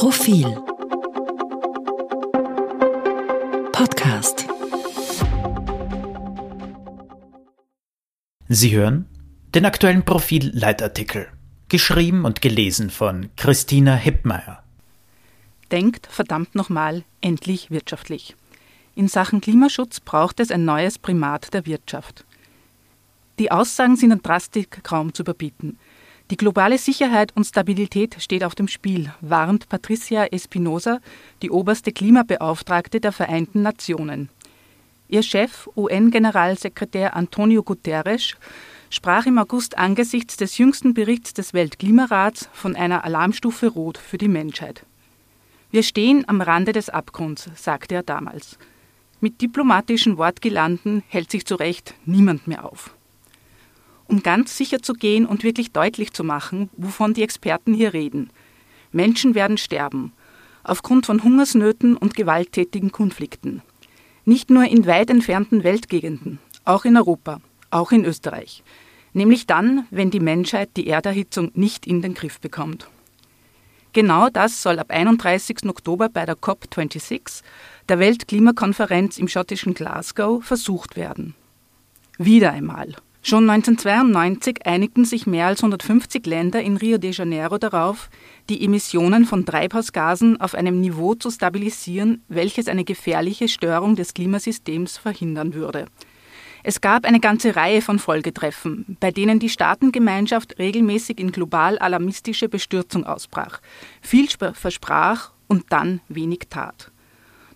Profil Podcast Sie hören den aktuellen Profil-Leitartikel, geschrieben und gelesen von Christina Hippmeier. Denkt verdammt nochmal endlich wirtschaftlich. In Sachen Klimaschutz braucht es ein neues Primat der Wirtschaft. Die Aussagen sind an Drastik kaum zu überbieten. Die globale Sicherheit und Stabilität steht auf dem Spiel, warnt Patricia Espinosa, die oberste Klimabeauftragte der Vereinten Nationen. Ihr Chef, UN-Generalsekretär Antonio Guterres, sprach im August angesichts des jüngsten Berichts des Weltklimarats von einer Alarmstufe Rot für die Menschheit. Wir stehen am Rande des Abgrunds, sagte er damals. Mit diplomatischen Wortgelanden hält sich zu Recht niemand mehr auf. Um ganz sicher zu gehen und wirklich deutlich zu machen, wovon die Experten hier reden. Menschen werden sterben, aufgrund von Hungersnöten und gewalttätigen Konflikten. Nicht nur in weit entfernten Weltgegenden, auch in Europa, auch in Österreich. Nämlich dann, wenn die Menschheit die Erderhitzung nicht in den Griff bekommt. Genau das soll ab 31. Oktober bei der COP26, der Weltklimakonferenz im schottischen Glasgow, versucht werden. Wieder einmal. Schon 1992 einigten sich mehr als 150 Länder in Rio de Janeiro darauf, die Emissionen von Treibhausgasen auf einem Niveau zu stabilisieren, welches eine gefährliche Störung des Klimasystems verhindern würde. Es gab eine ganze Reihe von Folgetreffen, bei denen die Staatengemeinschaft regelmäßig in global alarmistische Bestürzung ausbrach, viel versprach und dann wenig tat.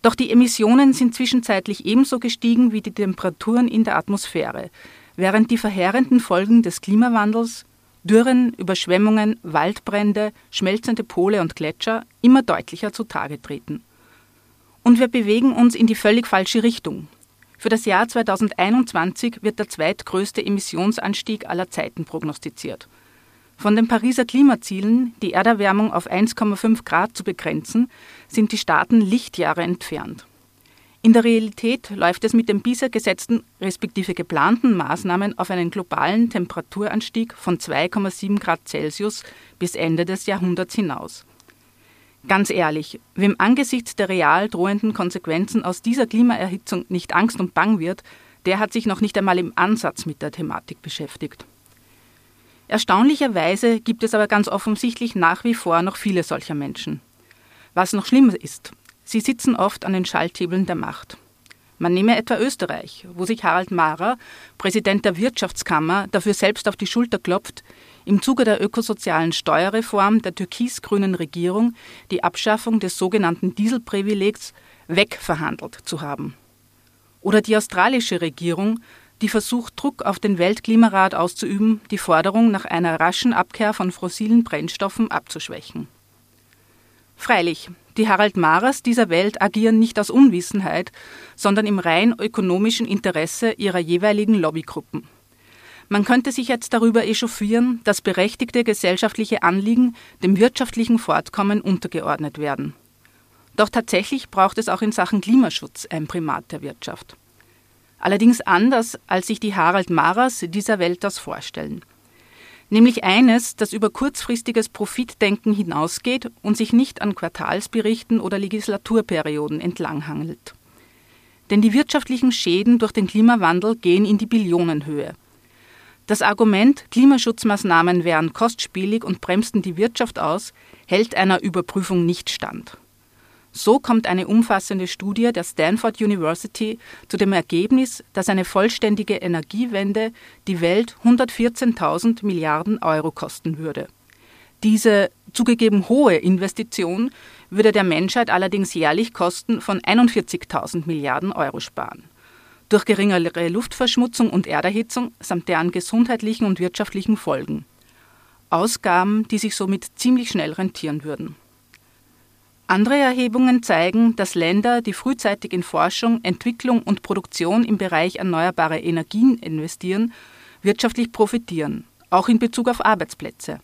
Doch die Emissionen sind zwischenzeitlich ebenso gestiegen wie die Temperaturen in der Atmosphäre, während die verheerenden Folgen des Klimawandels Dürren, Überschwemmungen, Waldbrände, schmelzende Pole und Gletscher immer deutlicher zutage treten. Und wir bewegen uns in die völlig falsche Richtung, für das Jahr 2021 wird der zweitgrößte Emissionsanstieg aller Zeiten prognostiziert. Von den Pariser Klimazielen, die Erderwärmung auf 1,5 Grad zu begrenzen, sind die Staaten Lichtjahre entfernt. In der Realität läuft es mit den bisher gesetzten respektive geplanten Maßnahmen auf einen globalen Temperaturanstieg von 2,7 Grad Celsius bis Ende des Jahrhunderts hinaus. Ganz ehrlich, wem angesichts der real drohenden Konsequenzen aus dieser Klimaerhitzung nicht Angst und Bang wird, der hat sich noch nicht einmal im Ansatz mit der Thematik beschäftigt. Erstaunlicherweise gibt es aber ganz offensichtlich nach wie vor noch viele solcher Menschen. Was noch schlimmer ist, sie sitzen oft an den Schalthebeln der Macht. Man nehme etwa Österreich, wo sich Harald Mahrer, Präsident der Wirtschaftskammer, dafür selbst auf die Schulter klopft, im Zuge der ökosozialen Steuerreform der türkis-grünen Regierung die Abschaffung des sogenannten Dieselprivilegs wegverhandelt zu haben. Oder die australische Regierung, die versucht, Druck auf den Weltklimarat auszuüben, die Forderung nach einer raschen Abkehr von fossilen Brennstoffen abzuschwächen. Freilich, die Harald Maras dieser Welt agieren nicht aus Unwissenheit, sondern im rein ökonomischen Interesse ihrer jeweiligen Lobbygruppen. Man könnte sich jetzt darüber echauffieren, dass berechtigte gesellschaftliche Anliegen dem wirtschaftlichen Fortkommen untergeordnet werden. Doch tatsächlich braucht es auch in Sachen Klimaschutz ein Primat der Wirtschaft. Allerdings anders, als sich die Harald Maras dieser Welt das vorstellen. Nämlich eines, das über kurzfristiges Profitdenken hinausgeht und sich nicht an Quartalsberichten oder Legislaturperioden entlanghangelt. Denn die wirtschaftlichen Schäden durch den Klimawandel gehen in die Billionenhöhe. Das Argument, Klimaschutzmaßnahmen wären kostspielig und bremsten die Wirtschaft aus, hält einer Überprüfung nicht stand. So kommt eine umfassende Studie der Stanford University zu dem Ergebnis, dass eine vollständige Energiewende die Welt 114.000 Milliarden Euro kosten würde. Diese zugegeben hohe Investition würde der Menschheit allerdings jährlich Kosten von 41.000 Milliarden Euro sparen durch geringere Luftverschmutzung und Erderhitzung samt deren gesundheitlichen und wirtschaftlichen Folgen. Ausgaben, die sich somit ziemlich schnell rentieren würden. Andere Erhebungen zeigen, dass Länder, die frühzeitig in Forschung, Entwicklung und Produktion im Bereich erneuerbare Energien investieren, wirtschaftlich profitieren, auch in Bezug auf Arbeitsplätze.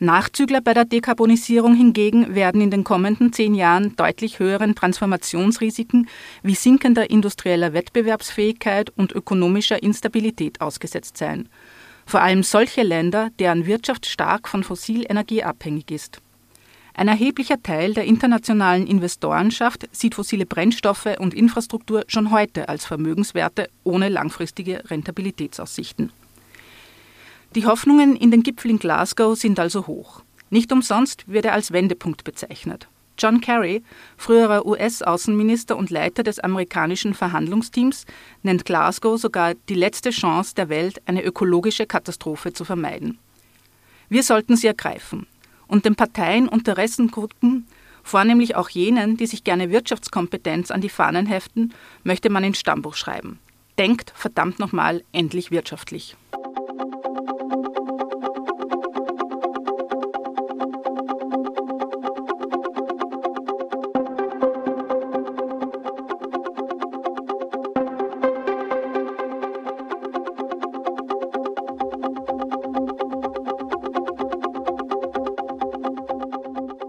Nachzügler bei der Dekarbonisierung hingegen werden in den kommenden zehn Jahren deutlich höheren Transformationsrisiken wie sinkender industrieller Wettbewerbsfähigkeit und ökonomischer Instabilität ausgesetzt sein. Vor allem solche Länder, deren Wirtschaft stark von Fossilenergie abhängig ist. Ein erheblicher Teil der internationalen Investorenschaft sieht fossile Brennstoffe und Infrastruktur schon heute als Vermögenswerte ohne langfristige Rentabilitätsaussichten. Die Hoffnungen in den Gipfel in Glasgow sind also hoch. Nicht umsonst wird er als Wendepunkt bezeichnet. John Kerry, früherer US-Außenminister und Leiter des amerikanischen Verhandlungsteams, nennt Glasgow sogar die letzte Chance der Welt, eine ökologische Katastrophe zu vermeiden. Wir sollten sie ergreifen und den Parteien, Interessengruppen, vornehmlich auch jenen, die sich gerne Wirtschaftskompetenz an die Fahnen heften, möchte man ins Stammbuch schreiben. Denkt verdammt nochmal endlich wirtschaftlich.